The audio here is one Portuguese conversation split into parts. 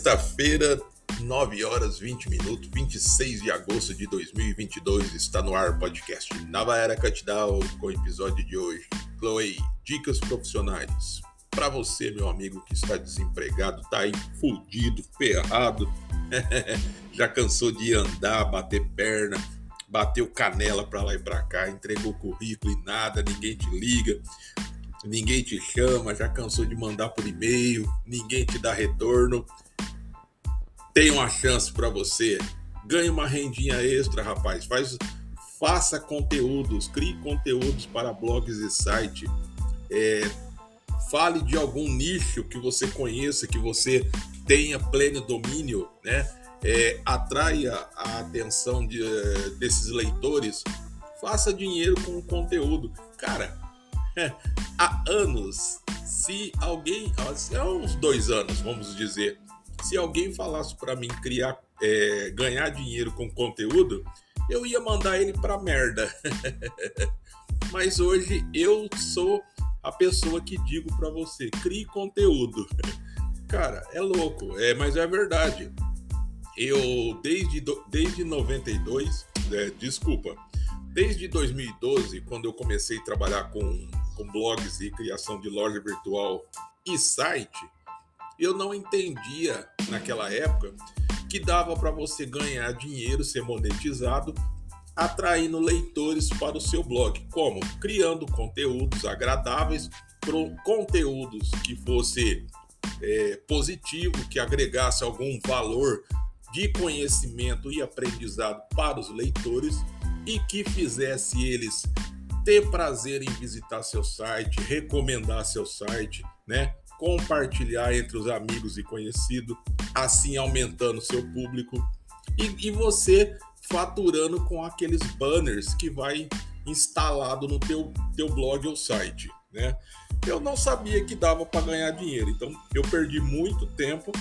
Sexta-feira, 9 horas 20 minutos, 26 de agosto de 2022, está no ar o podcast Nova Era Catdown com o episódio de hoje. Chloe, dicas profissionais. Para você, meu amigo que está desempregado, tá aí fudido, ferrado, já cansou de andar, bater perna, bateu canela para lá e para cá, entregou currículo e nada, ninguém te liga, ninguém te chama, já cansou de mandar por e-mail, ninguém te dá retorno. Tem uma chance para você. Ganhe uma rendinha extra, rapaz. Faz, faça conteúdos, crie conteúdos para blogs e site. É, fale de algum nicho que você conheça, que você tenha pleno domínio, né? É, atraia a atenção de, eh, desses leitores. Faça dinheiro com o conteúdo. Cara, há anos, se alguém, há uns dois anos, vamos dizer, se alguém falasse para mim criar, é, ganhar dinheiro com conteúdo, eu ia mandar ele para merda. Mas hoje eu sou a pessoa que digo para você, crie conteúdo. Cara, é louco, é, mas é verdade. Eu desde desde 92, é, desculpa, desde 2012, quando eu comecei a trabalhar com com blogs e criação de loja virtual e site, eu não entendia naquela época que dava para você ganhar dinheiro, ser monetizado, atraindo leitores para o seu blog. Como? Criando conteúdos agradáveis, conteúdos que fosse é, positivo, que agregasse algum valor de conhecimento e aprendizado para os leitores e que fizesse eles ter prazer em visitar seu site, recomendar seu site, né? Compartilhar entre os amigos e conhecidos, assim aumentando seu público e, e você faturando com aqueles banners que vai instalado no teu, teu blog ou site, né? Eu não sabia que dava para ganhar dinheiro, então eu perdi muito tempo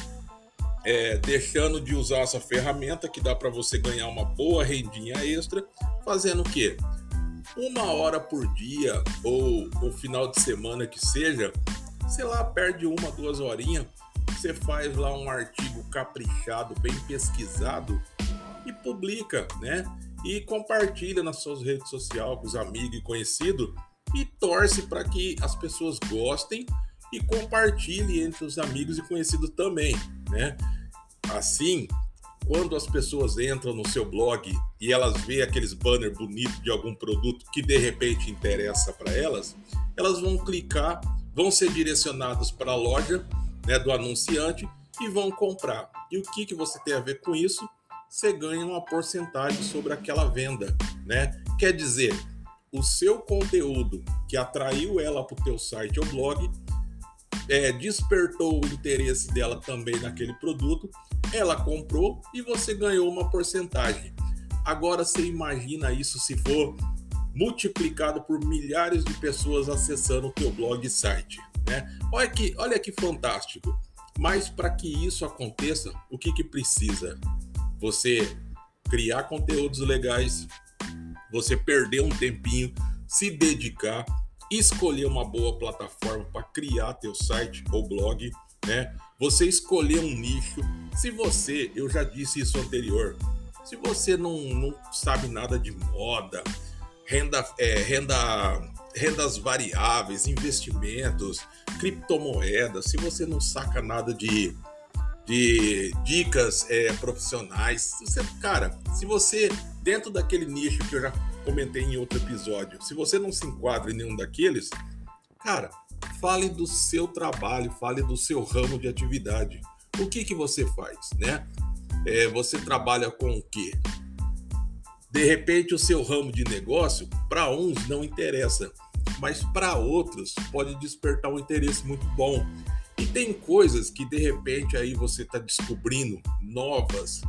é, deixando de usar essa ferramenta que dá para você ganhar uma boa rendinha extra, fazendo o quê? uma hora por dia ou o final de semana que seja, sei lá, perde uma, duas horinhas, você faz lá um artigo caprichado, bem pesquisado e publica, né? E compartilha nas suas redes sociais com os amigos e conhecidos e torce para que as pessoas gostem e compartilhe entre os amigos e conhecidos também, né? Assim, quando as pessoas entram no seu blog e elas veem aqueles banners bonitos de algum produto que de repente interessa para elas, elas vão clicar, vão ser direcionadas para a loja né, do anunciante e vão comprar. E o que, que você tem a ver com isso? Você ganha uma porcentagem sobre aquela venda, né? Quer dizer, o seu conteúdo que atraiu ela para o teu site ou blog é, despertou o interesse dela também naquele produto ela comprou e você ganhou uma porcentagem. Agora você imagina isso se for multiplicado por milhares de pessoas acessando o teu blog e site, né? Olha que, olha que fantástico. Mas para que isso aconteça, o que que precisa? Você criar conteúdos legais, você perder um tempinho, se dedicar, escolher uma boa plataforma para criar teu site ou blog, né? Você escolher um nicho. Se você, eu já disse isso anterior, se você não, não sabe nada de moda, renda, é, renda, rendas variáveis, investimentos, criptomoedas, se você não saca nada de, de dicas é, profissionais, você, cara, se você, dentro daquele nicho que eu já comentei em outro episódio, se você não se enquadra em nenhum daqueles, cara, fale do seu trabalho, fale do seu ramo de atividade. O que que você faz, né? É, você trabalha com o quê? De repente, o seu ramo de negócio, para uns não interessa, mas para outros pode despertar um interesse muito bom. E tem coisas que de repente aí você está descobrindo novas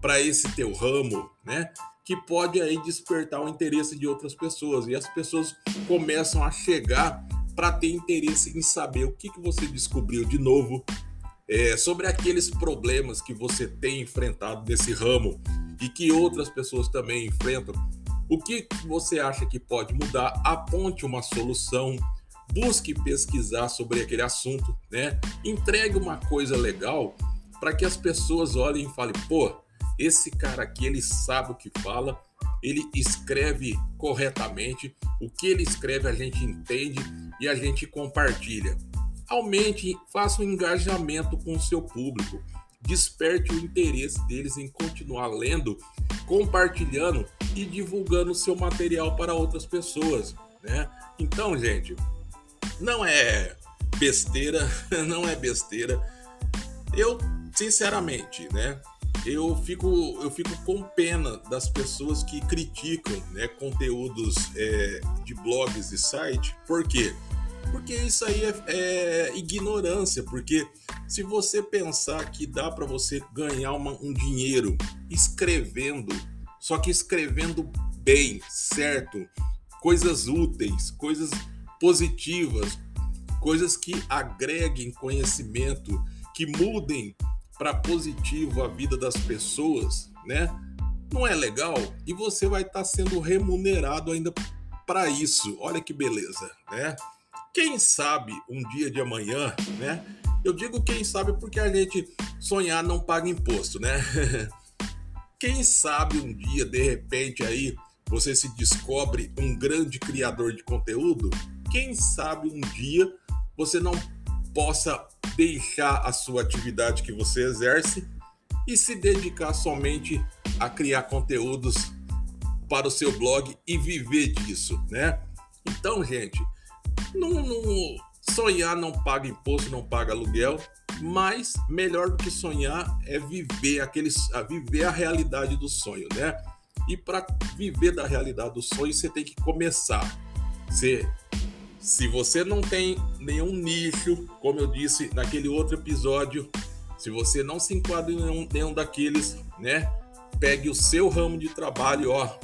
para esse teu ramo, né? Que pode aí despertar o interesse de outras pessoas e as pessoas começam a chegar para ter interesse em saber o que, que você descobriu de novo é, sobre aqueles problemas que você tem enfrentado nesse ramo e que outras pessoas também enfrentam. O que você acha que pode mudar? Aponte uma solução, busque pesquisar sobre aquele assunto, né? Entregue uma coisa legal para que as pessoas olhem e falem: pô, esse cara aqui ele sabe o que fala, ele escreve corretamente, o que ele escreve a gente entende e a gente compartilha. Aumente, faça um engajamento com o seu público, desperte o interesse deles em continuar lendo, compartilhando e divulgando o seu material para outras pessoas, né? Então, gente, não é besteira, não é besteira. Eu, sinceramente, né? Eu fico, eu fico com pena das pessoas que criticam né, conteúdos é, de blogs e site. Por quê? Porque isso aí é, é ignorância. Porque se você pensar que dá para você ganhar uma, um dinheiro escrevendo, só que escrevendo bem, certo, coisas úteis, coisas positivas, coisas que agreguem conhecimento, que mudem para positivo a vida das pessoas, né? Não é legal e você vai estar tá sendo remunerado ainda para isso. Olha que beleza, né? Quem sabe um dia de amanhã, né? Eu digo quem sabe porque a gente sonhar não paga imposto, né? Quem sabe um dia, de repente aí, você se descobre um grande criador de conteúdo? Quem sabe um dia você não possa deixar a sua atividade que você exerce e se dedicar somente a criar conteúdos para o seu blog e viver disso, né? Então, gente, não, não, sonhar não paga imposto, não paga aluguel, mas melhor do que sonhar é viver aqueles, a viver a realidade do sonho, né? E para viver da realidade do sonho, você tem que começar. Você se você não tem nenhum nicho, como eu disse naquele outro episódio, se você não se enquadra em nenhum, nenhum daqueles, né? Pegue o seu ramo de trabalho, ó,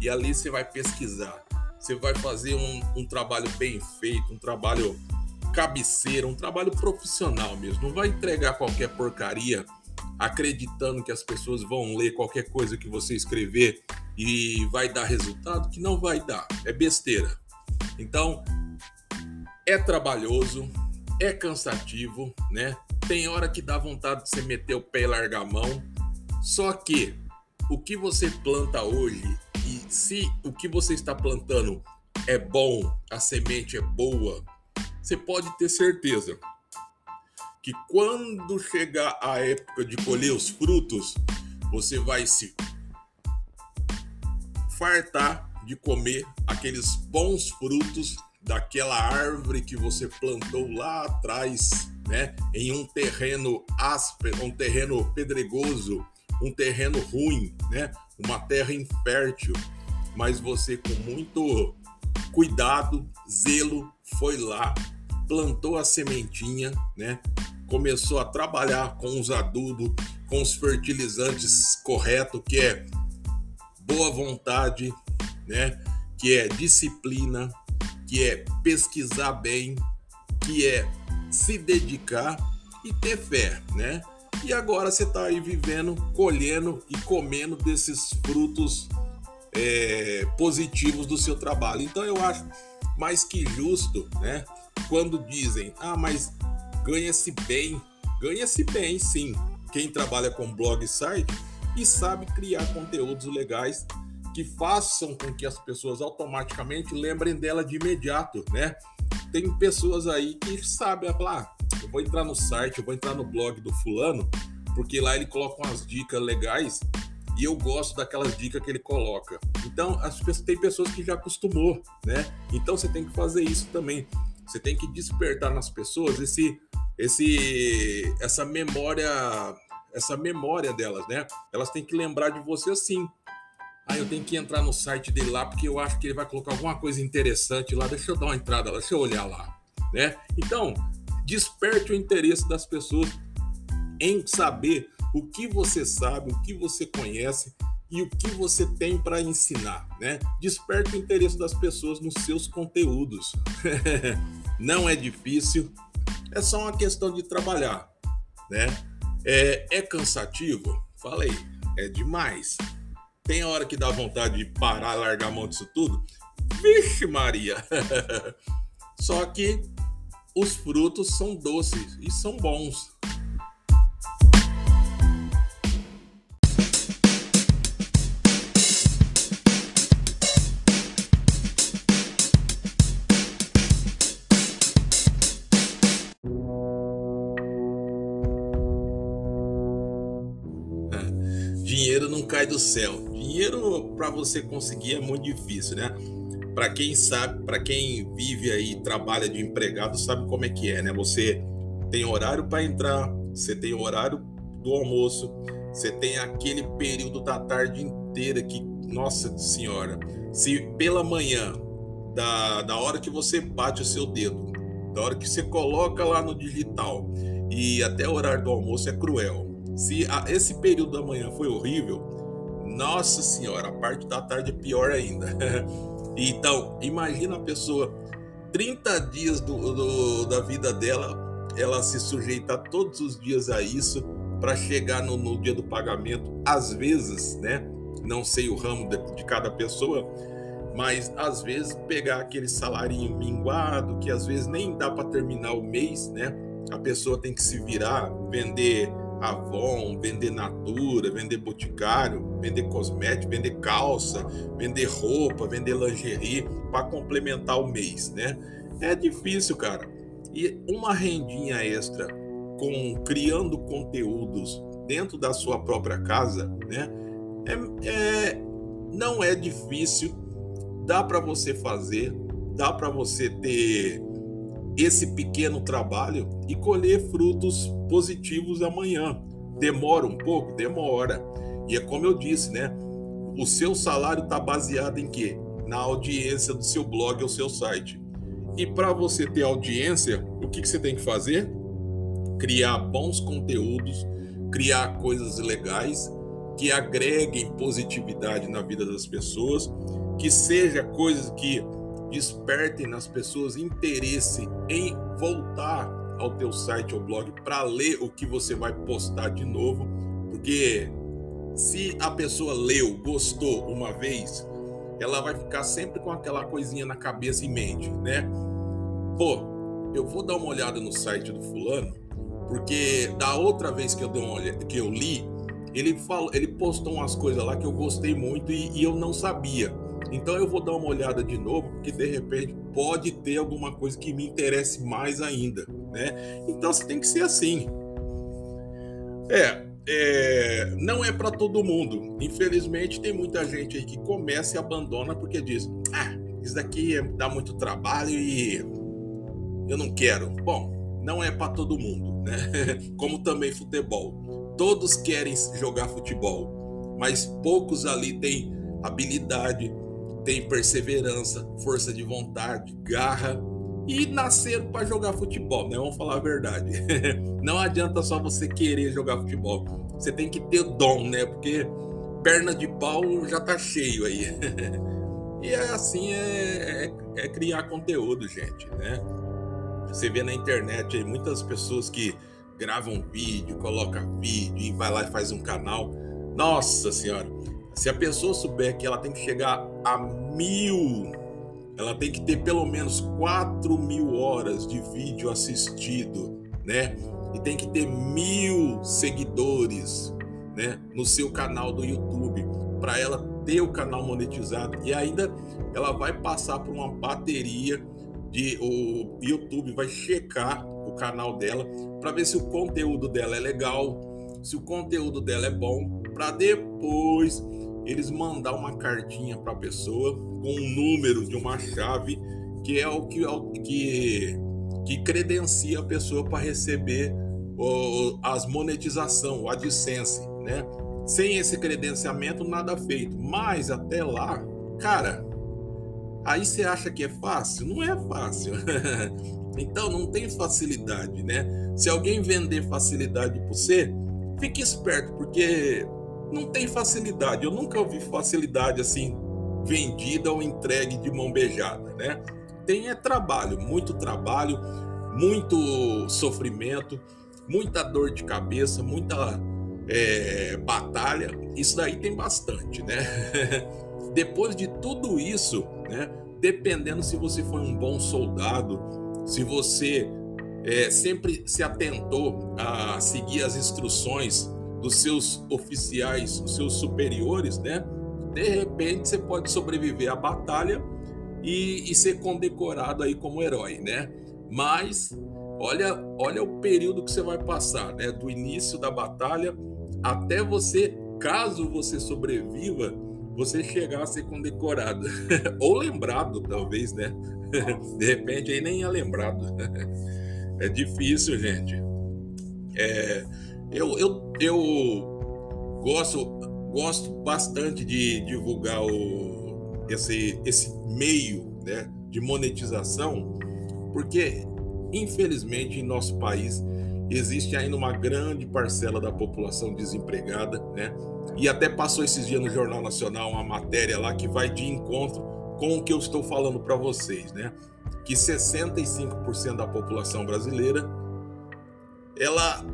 e ali você vai pesquisar. Você vai fazer um, um trabalho bem feito, um trabalho cabeceira, um trabalho profissional mesmo. Não vai entregar qualquer porcaria acreditando que as pessoas vão ler qualquer coisa que você escrever e vai dar resultado que não vai dar. É besteira. Então, é trabalhoso, é cansativo, né? Tem hora que dá vontade de você meter o pé e largar a mão. Só que o que você planta hoje se o que você está plantando é bom, a semente é boa, você pode ter certeza que quando chegar a época de colher os frutos, você vai se fartar de comer aqueles bons frutos daquela árvore que você plantou lá atrás, né, em um terreno áspero, um terreno pedregoso, um terreno ruim, né, uma terra infértil, mas você com muito cuidado, zelo, foi lá, plantou a sementinha, né, começou a trabalhar com os adubos, com os fertilizantes corretos, que é boa vontade, né? Que é disciplina, que é pesquisar bem, que é se dedicar e ter fé, né? E agora você está aí vivendo, colhendo e comendo desses frutos é, positivos do seu trabalho. Então eu acho mais que justo, né? Quando dizem, ah, mas ganha-se bem, ganha-se bem, sim. Quem trabalha com blog e site e sabe criar conteúdos legais que façam com que as pessoas automaticamente lembrem dela de imediato, né? Tem pessoas aí que sabem, falar, ah, eu vou entrar no site, eu vou entrar no blog do fulano, porque lá ele coloca umas dicas legais e eu gosto daquelas dicas que ele coloca. Então, as pessoas, tem pessoas que já acostumou, né? Então você tem que fazer isso também. Você tem que despertar nas pessoas esse esse essa memória essa memória delas, né? Elas têm que lembrar de você assim. Ah, eu tenho que entrar no site dele lá porque eu acho que ele vai colocar alguma coisa interessante lá. Deixa eu dar uma entrada lá, deixa eu olhar lá, né? Então, desperte o interesse das pessoas em saber o que você sabe, o que você conhece e o que você tem para ensinar, né? Desperte o interesse das pessoas nos seus conteúdos. Não é difícil, é só uma questão de trabalhar, né? É, é cansativo? Falei, é demais. Tem hora que dá vontade de parar, largar a mão disso tudo? Vixe, Maria! Só que os frutos são doces e são bons. Cai do céu. Dinheiro para você conseguir é muito difícil, né? Para quem sabe, para quem vive aí, trabalha de empregado, sabe como é que é, né? Você tem horário para entrar, você tem horário do almoço, você tem aquele período da tarde inteira que, nossa senhora, se pela manhã, da, da hora que você bate o seu dedo, da hora que você coloca lá no digital e até o horário do almoço é cruel. Se a, esse período da manhã foi horrível, nossa senhora, a parte da tarde é pior ainda. então, imagina a pessoa 30 dias do, do, da vida dela, ela se sujeita todos os dias a isso para chegar no, no, dia do pagamento. Às vezes, né? Não sei o ramo de, de cada pessoa, mas às vezes pegar aquele salário minguado que às vezes nem dá para terminar o mês, né? A pessoa tem que se virar, vender Avon, vender Natura, vender Boticário, vender cosmético, vender calça, vender roupa, vender lingerie para complementar o mês, né? É difícil, cara. E uma rendinha extra com criando conteúdos dentro da sua própria casa, né? É, é não é difícil, dá para você fazer, dá para você ter esse pequeno trabalho e colher frutos positivos amanhã. Demora um pouco? Demora. E é como eu disse, né? O seu salário está baseado em quê? Na audiência do seu blog ou seu site. E para você ter audiência, o que, que você tem que fazer? Criar bons conteúdos, criar coisas legais que agreguem positividade na vida das pessoas, que seja coisas que despertem nas pessoas interesse em voltar ao teu site ou blog para ler o que você vai postar de novo, porque se a pessoa leu, gostou uma vez, ela vai ficar sempre com aquela coisinha na cabeça e mente, né? Pô, eu vou dar uma olhada no site do fulano, porque da outra vez que eu dei uma olhada, que eu li, ele falou, ele postou umas coisas lá que eu gostei muito e, e eu não sabia. Então eu vou dar uma olhada de novo, porque de repente pode ter alguma coisa que me interesse mais ainda, né? Então você tem que ser assim. É, é não é para todo mundo. Infelizmente tem muita gente aí que começa e abandona porque diz: "Ah, isso daqui é, dá muito trabalho e eu não quero". Bom, não é para todo mundo, né? Como também futebol. Todos querem jogar futebol, mas poucos ali têm habilidade, tem perseverança, força de vontade, garra e nasceram para jogar futebol, né? Vamos falar a verdade. Não adianta só você querer jogar futebol. Você tem que ter dom, né? Porque perna de pau já tá cheio aí. e é assim é, é, é criar conteúdo, gente, né? Você vê na internet aí muitas pessoas que gravam vídeo, colocam vídeo e vai lá e faz um canal. Nossa senhora, se a pessoa souber que ela tem que chegar a mil, ela tem que ter pelo menos 4 mil horas de vídeo assistido, né? E tem que ter mil seguidores, né? No seu canal do YouTube, para ela ter o canal monetizado. E ainda ela vai passar por uma bateria de o YouTube vai checar o canal dela para ver se o conteúdo dela é legal, se o conteúdo dela é bom, para depois eles mandar uma cartinha para a pessoa com um número de uma chave que é o que, que, que credencia a pessoa para receber o, as monetização, o AdSense, né? Sem esse credenciamento, nada feito. Mas até lá, cara, aí você acha que é fácil? Não é fácil. então não tem facilidade, né? Se alguém vender facilidade para você, fique esperto, porque não tem facilidade. Eu nunca ouvi facilidade assim vendida ou entregue de mão beijada, né? Tem é trabalho, muito trabalho, muito sofrimento, muita dor de cabeça, muita é, batalha. Isso daí tem bastante, né? Depois de tudo isso, né? Dependendo se você foi um bom soldado, se você é, sempre se atentou a seguir as instruções dos seus oficiais, dos seus superiores, né? De repente você pode sobreviver à batalha e, e ser condecorado aí como herói, né? Mas olha, olha o período que você vai passar, né? Do início da batalha até você, caso você sobreviva, você chegar a ser condecorado. Ou lembrado, talvez, né? De repente aí nem é lembrado. É difícil, gente. É, eu, eu, eu gosto, gosto bastante de divulgar o, esse, esse meio né, de monetização, porque infelizmente em nosso país existe ainda uma grande parcela da população desempregada, né? E até passou esses dias no Jornal Nacional uma matéria lá que vai de encontro com o que eu estou falando para vocês, né? Que 65% da população brasileira ela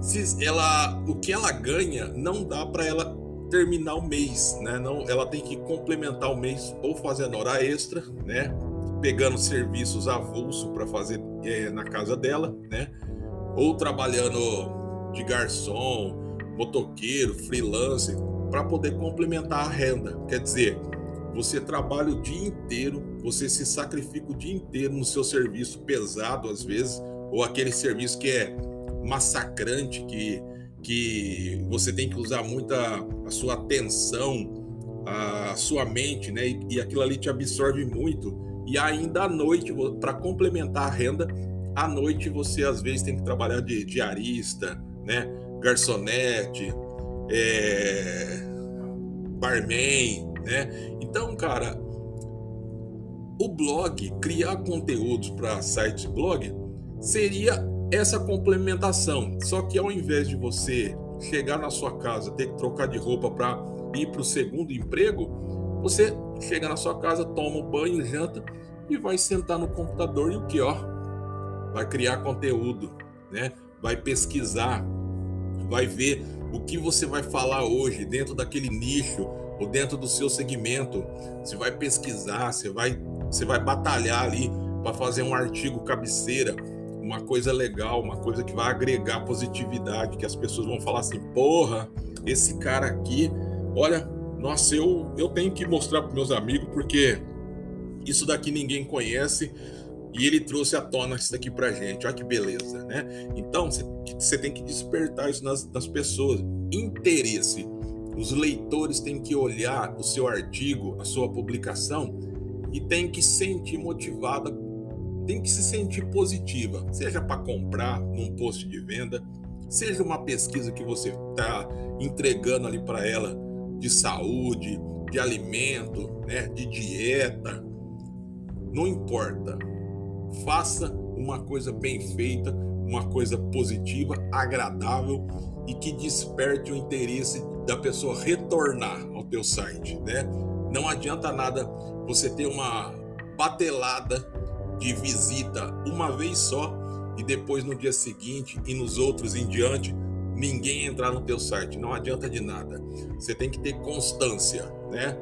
se ela o que ela ganha não dá para ela terminar o mês, né? Não, ela tem que complementar o mês ou fazendo hora extra, né? Pegando serviços avulso para fazer é, na casa dela, né? Ou trabalhando de garçom, motoqueiro, freelancer, para poder complementar a renda. Quer dizer, você trabalha o dia inteiro, você se sacrifica o dia inteiro no seu serviço pesado às vezes, ou aquele serviço que é massacrante, que, que você tem que usar muita a sua atenção, a sua mente, né? E, e aquilo ali te absorve muito. E ainda à noite, para complementar a renda, à noite você às vezes tem que trabalhar de diarista, né? Garçonete, é... barman, né? Então, cara, o blog, criar conteúdos para sites blog, seria essa complementação. Só que ao invés de você chegar na sua casa, ter que trocar de roupa para ir para o segundo emprego, você chega na sua casa, toma um banho, janta e vai sentar no computador e o que ó, vai criar conteúdo, né? Vai pesquisar, vai ver o que você vai falar hoje dentro daquele nicho ou dentro do seu segmento. Você vai pesquisar, você vai, você vai batalhar ali para fazer um artigo cabeceira uma coisa legal, uma coisa que vai agregar positividade, que as pessoas vão falar assim: porra, esse cara aqui, olha, nossa, eu, eu tenho que mostrar para meus amigos porque isso daqui ninguém conhece e ele trouxe à tona isso daqui para gente. Olha que beleza, né? Então você tem que despertar isso nas, nas pessoas. Interesse. Os leitores têm que olhar o seu artigo, a sua publicação e tem que sentir motivada tem que se sentir positiva, seja para comprar num post de venda, seja uma pesquisa que você está entregando ali para ela de saúde, de alimento, né, de dieta, não importa. Faça uma coisa bem feita, uma coisa positiva, agradável e que desperte o interesse da pessoa retornar ao teu site, né? Não adianta nada você ter uma batelada de visita uma vez só e depois no dia seguinte e nos outros em diante ninguém entrar no teu site, não adianta de nada. Você tem que ter constância, né?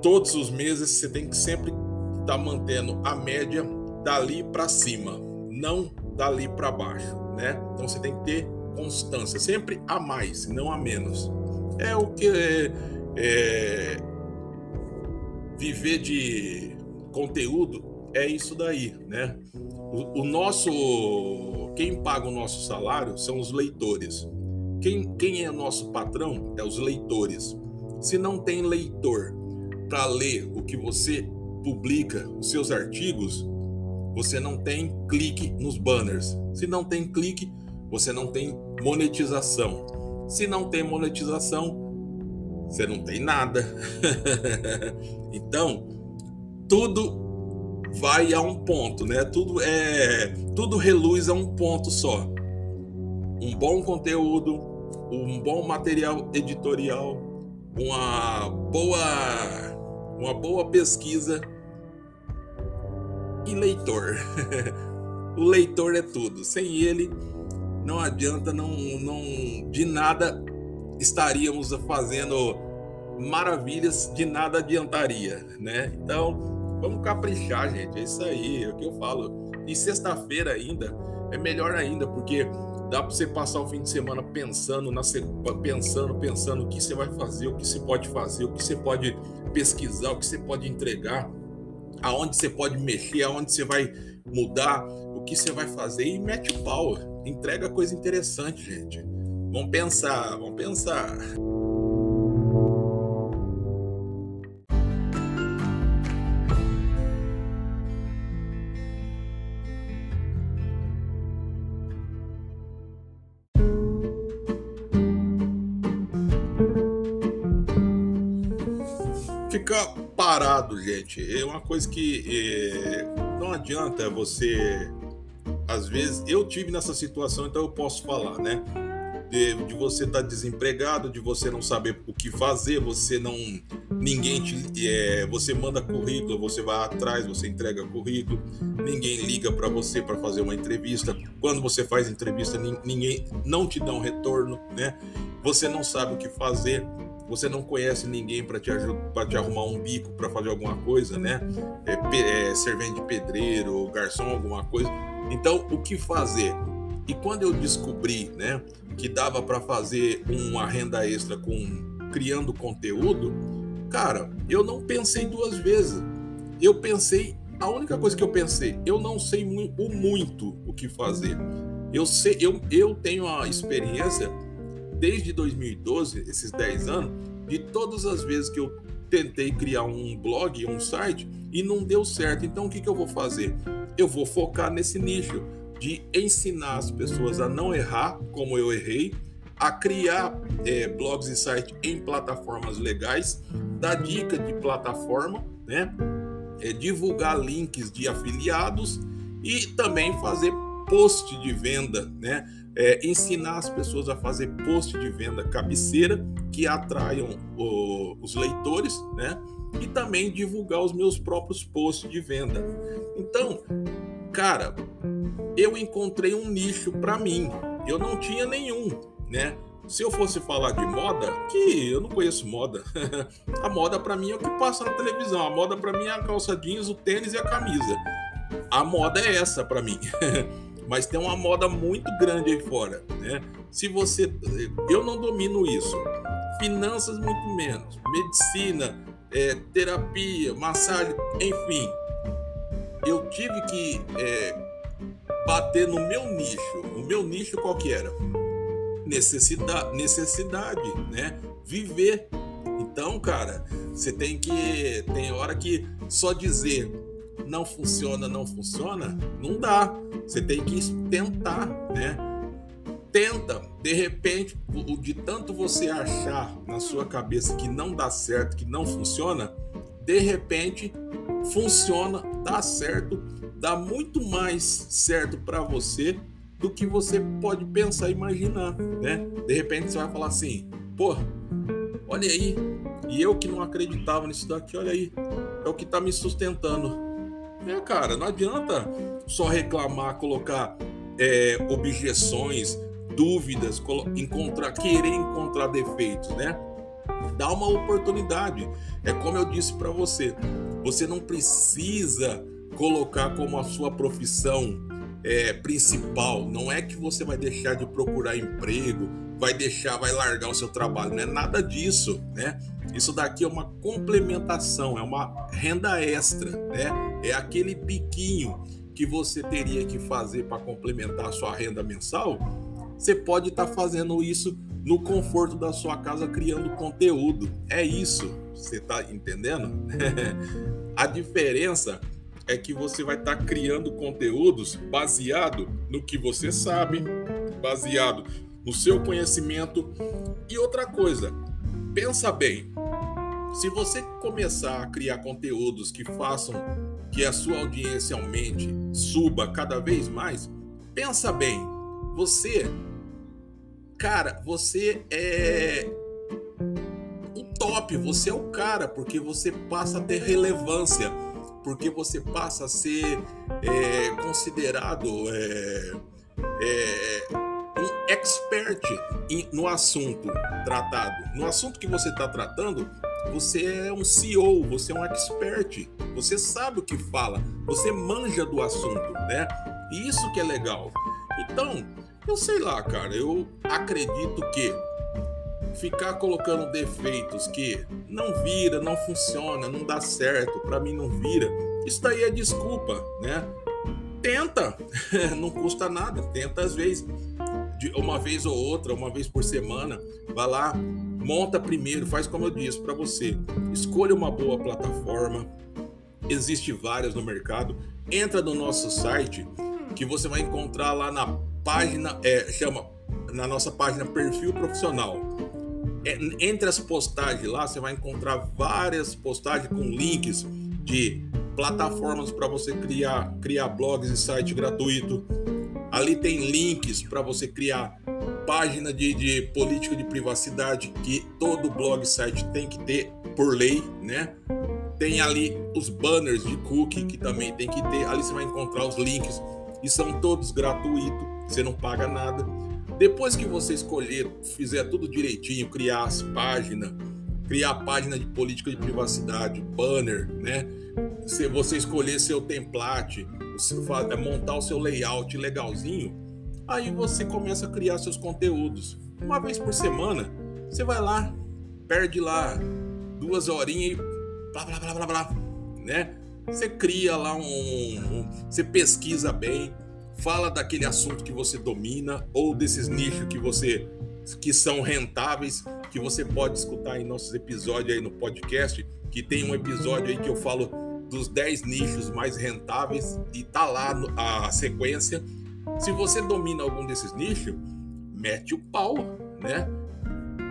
Todos os meses você tem que sempre estar tá mantendo a média dali para cima, não dali para baixo, né? Então você tem que ter constância, sempre a mais, não a menos. É o que é, é viver de conteúdo é isso daí, né? O, o, nosso, quem paga o nosso salário são os leitores. Quem, quem é nosso patrão é os leitores. Se não tem leitor para ler o que você publica, os seus artigos, você não tem clique nos banners. Se não tem clique, você não tem monetização. Se não tem monetização, você não tem nada. então, tudo vai a um ponto, né? Tudo é tudo reluz a um ponto só. Um bom conteúdo, um bom material editorial, uma boa uma boa pesquisa e leitor. o leitor é tudo. Sem ele não adianta, não, não de nada estaríamos fazendo maravilhas, de nada adiantaria, né? Então Vamos caprichar, gente. É isso aí, é o que eu falo. E sexta-feira ainda é melhor ainda, porque dá para você passar o fim de semana pensando, na, pensando, pensando o que você vai fazer, o que você pode fazer, o que você pode pesquisar, o que você pode entregar, aonde você pode mexer, aonde você vai mudar, o que você vai fazer e mete o pau. Entrega coisa interessante, gente. Vamos pensar, vamos pensar. Parado, gente, é uma coisa que é, não adianta você. Às vezes, eu tive nessa situação, então eu posso falar, né? De, de você estar tá desempregado, de você não saber o que fazer, você não. Ninguém te. É, você manda currículo, você vai atrás, você entrega currículo, ninguém liga para você para fazer uma entrevista. Quando você faz entrevista, ninguém não te dá um retorno, né? Você não sabe o que fazer você não conhece ninguém para te, te arrumar um bico para fazer alguma coisa, né? É, é, servente de pedreiro, garçom, alguma coisa. Então, o que fazer? E quando eu descobri, né, que dava para fazer uma renda extra com criando conteúdo, cara, eu não pensei duas vezes. Eu pensei, a única coisa que eu pensei, eu não sei o muito o que fazer. Eu sei, eu, eu tenho a experiência desde 2012, esses 10 anos, de todas as vezes que eu tentei criar um blog, um site e não deu certo. Então o que, que eu vou fazer? Eu vou focar nesse nicho de ensinar as pessoas a não errar como eu errei, a criar é, blogs e sites em plataformas legais, dar dica de plataforma, né? É, divulgar links de afiliados e também fazer post de venda, né? é, ensinar as pessoas a fazer post de venda cabeceira que atraiam o, os leitores, né? E também divulgar os meus próprios posts de venda. Então, cara, eu encontrei um nicho para mim. Eu não tinha nenhum, né? Se eu fosse falar de moda, que eu não conheço moda. a moda para mim é o que passa na televisão. A moda para mim é a calça jeans, o tênis e a camisa. A moda é essa para mim. mas tem uma moda muito grande aí fora, né? Se você, eu não domino isso, finanças muito menos, medicina, é, terapia, massagem, enfim, eu tive que é, bater no meu nicho. O meu nicho qual que era? Necessidade, necessidade, né? Viver. Então, cara, você tem que tem hora que só dizer não funciona, não funciona, não dá. Você tem que tentar, né? Tenta, de repente, o de tanto você achar na sua cabeça que não dá certo, que não funciona, de repente funciona, dá certo, dá muito mais certo para você do que você pode pensar e imaginar, né? De repente você vai falar assim: "Pô, olha aí, e eu que não acreditava nisso daqui, olha aí, é o que está me sustentando. É, cara, não adianta só reclamar, colocar é, objeções, dúvidas, encontrar, querer encontrar defeitos, né? Dá uma oportunidade. É como eu disse para você, você não precisa colocar como a sua profissão é, principal. Não é que você vai deixar de procurar emprego, vai deixar, vai largar o seu trabalho. Não é nada disso, né? Isso daqui é uma complementação, é uma renda extra, né? É aquele biquinho que você teria que fazer para complementar a sua renda mensal. Você pode estar tá fazendo isso no conforto da sua casa criando conteúdo. É isso. Você está entendendo? a diferença é que você vai estar tá criando conteúdos baseado no que você sabe, baseado no seu conhecimento. E outra coisa, pensa bem. Se você começar a criar conteúdos que façam que a sua audiência aumente, suba cada vez mais, pensa bem. Você, cara, você é o top, você é o cara, porque você passa a ter relevância, porque você passa a ser é, considerado é, é, um expert no assunto tratado. No assunto que você está tratando, você é um CEO, você é um expert, você sabe o que fala, você manja do assunto, né? E isso que é legal. Então, eu sei lá, cara, eu acredito que ficar colocando defeitos que não vira, não funciona, não dá certo, para mim não vira, isso daí é desculpa, né? tenta, não custa nada, tenta às vezes, de uma vez ou outra, uma vez por semana, vai lá, monta primeiro, faz como eu disse para você, escolha uma boa plataforma, existe várias no mercado, entra no nosso site que você vai encontrar lá na página, é, chama na nossa página perfil profissional. É, entre as postagens lá, você vai encontrar várias postagens com links de plataformas para você criar, criar blogs e site gratuito. Ali tem links para você criar página de, de política de privacidade que todo blog site tem que ter por lei, né? Tem ali os banners de cookie que também tem que ter. Ali você vai encontrar os links e são todos gratuitos, você não paga nada. Depois que você escolher, fizer tudo direitinho, criar as páginas, criar a página de política de privacidade, banner, né? Se você escolher seu template, é, montar o seu layout legalzinho, aí você começa a criar seus conteúdos. Uma vez por semana, você vai lá, perde lá duas horinhas e blá blá blá blá blá, né? Você cria lá um, um, Você pesquisa bem, fala daquele assunto que você domina ou desses nichos que você que são rentáveis, que você pode escutar em nossos episódios aí no podcast, que tem um episódio aí que eu falo dos 10 nichos mais rentáveis e tá lá a sequência. Se você domina algum desses nichos, mete o pau, né?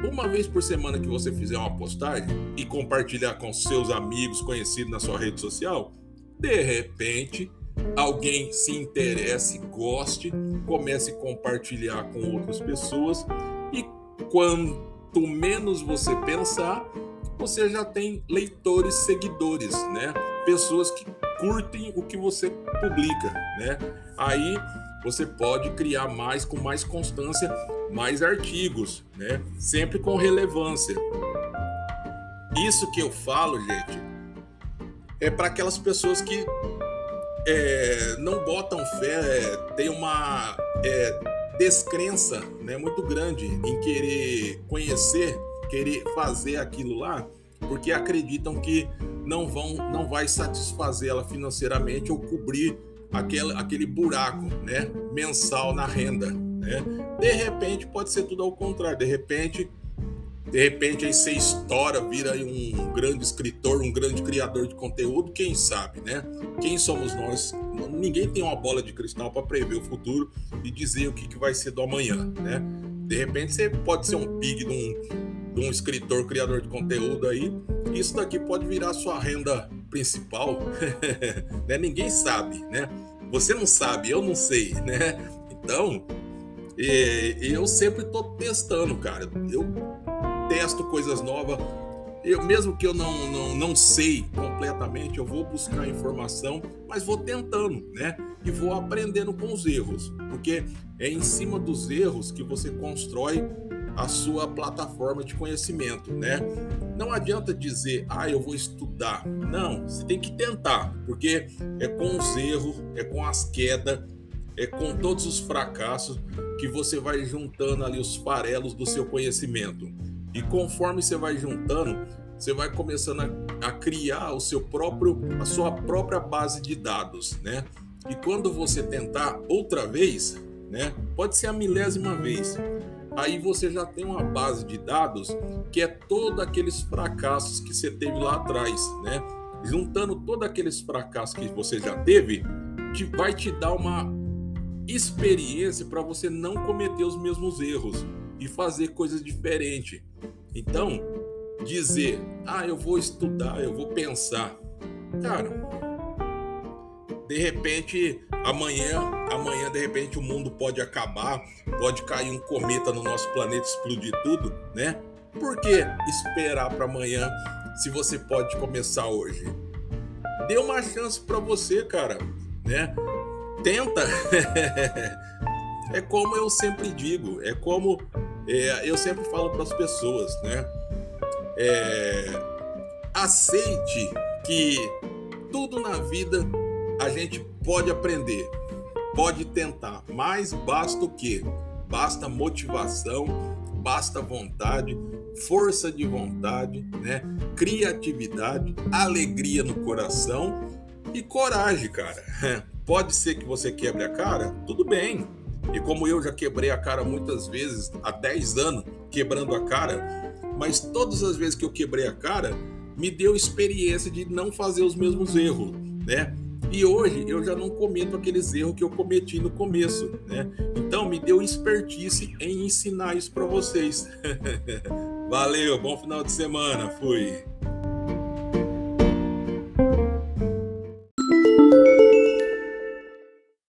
uma vez por semana que você fizer uma postagem e compartilhar com seus amigos, conhecidos na sua rede social, de repente alguém se interesse, goste, comece a compartilhar com outras pessoas e quanto menos você pensar, você já tem leitores, seguidores, né? Pessoas que curtem o que você publica, né? Aí você pode criar mais com mais constância, mais artigos, né? Sempre com relevância. Isso que eu falo, gente, é para aquelas pessoas que é, não botam fé, é, tem uma é, descrença né, muito grande em querer conhecer, querer fazer aquilo lá, porque acreditam que não vão, não vai satisfazer ela financeiramente ou cobrir aquele, aquele buraco né, mensal na renda. Né? De repente pode ser tudo ao contrário, de repente de repente aí você estoura, vira um grande escritor, um grande criador de conteúdo, quem sabe, né? Quem somos nós? Ninguém tem uma bola de cristal para prever o futuro e dizer o que, que vai ser do amanhã, né? De repente você pode ser um pig de um, de um escritor, criador de conteúdo aí, isso daqui pode virar sua renda principal, né? Ninguém sabe, né? Você não sabe, eu não sei, né? Então, eu sempre tô testando, cara. Eu testo coisas novas. Eu, mesmo que eu não, não, não sei completamente, eu vou buscar informação, mas vou tentando, né? E vou aprendendo com os erros, porque é em cima dos erros que você constrói a sua plataforma de conhecimento, né? Não adianta dizer, ah, eu vou estudar. Não, você tem que tentar, porque é com os erros, é com as quedas, é com todos os fracassos que você vai juntando ali os farelos do seu conhecimento. E conforme você vai juntando, você vai começando a, a, criar o seu próprio, a sua própria base de dados, né? E quando você tentar outra vez, né? Pode ser a milésima vez. Aí você já tem uma base de dados que é todos aqueles fracassos que você teve lá atrás, né? Juntando todos aqueles fracassos que você já teve, que vai te dar uma experiência para você não cometer os mesmos erros e fazer coisas diferentes. Então, dizer, ah, eu vou estudar, eu vou pensar. Cara, de repente, amanhã, amanhã, de repente, o mundo pode acabar, pode cair um cometa no nosso planeta, explodir tudo, né? Por que esperar para amanhã se você pode começar hoje? Dê uma chance para você, cara, né? Tenta. é como eu sempre digo, é como é, eu sempre falo para as pessoas, né? É, aceite que tudo na vida a gente pode aprender, pode tentar, mas basta o quê? Basta motivação, basta vontade, força de vontade, né? Criatividade, alegria no coração e coragem, cara. Pode ser que você quebre a cara? Tudo bem. E como eu já quebrei a cara muitas vezes, há 10 anos quebrando a cara, mas todas as vezes que eu quebrei a cara, me deu experiência de não fazer os mesmos erros, né? E hoje eu já não cometo aqueles erros que eu cometi no começo, né? Então me deu expertise em ensinar isso para vocês. Valeu, bom final de semana, fui.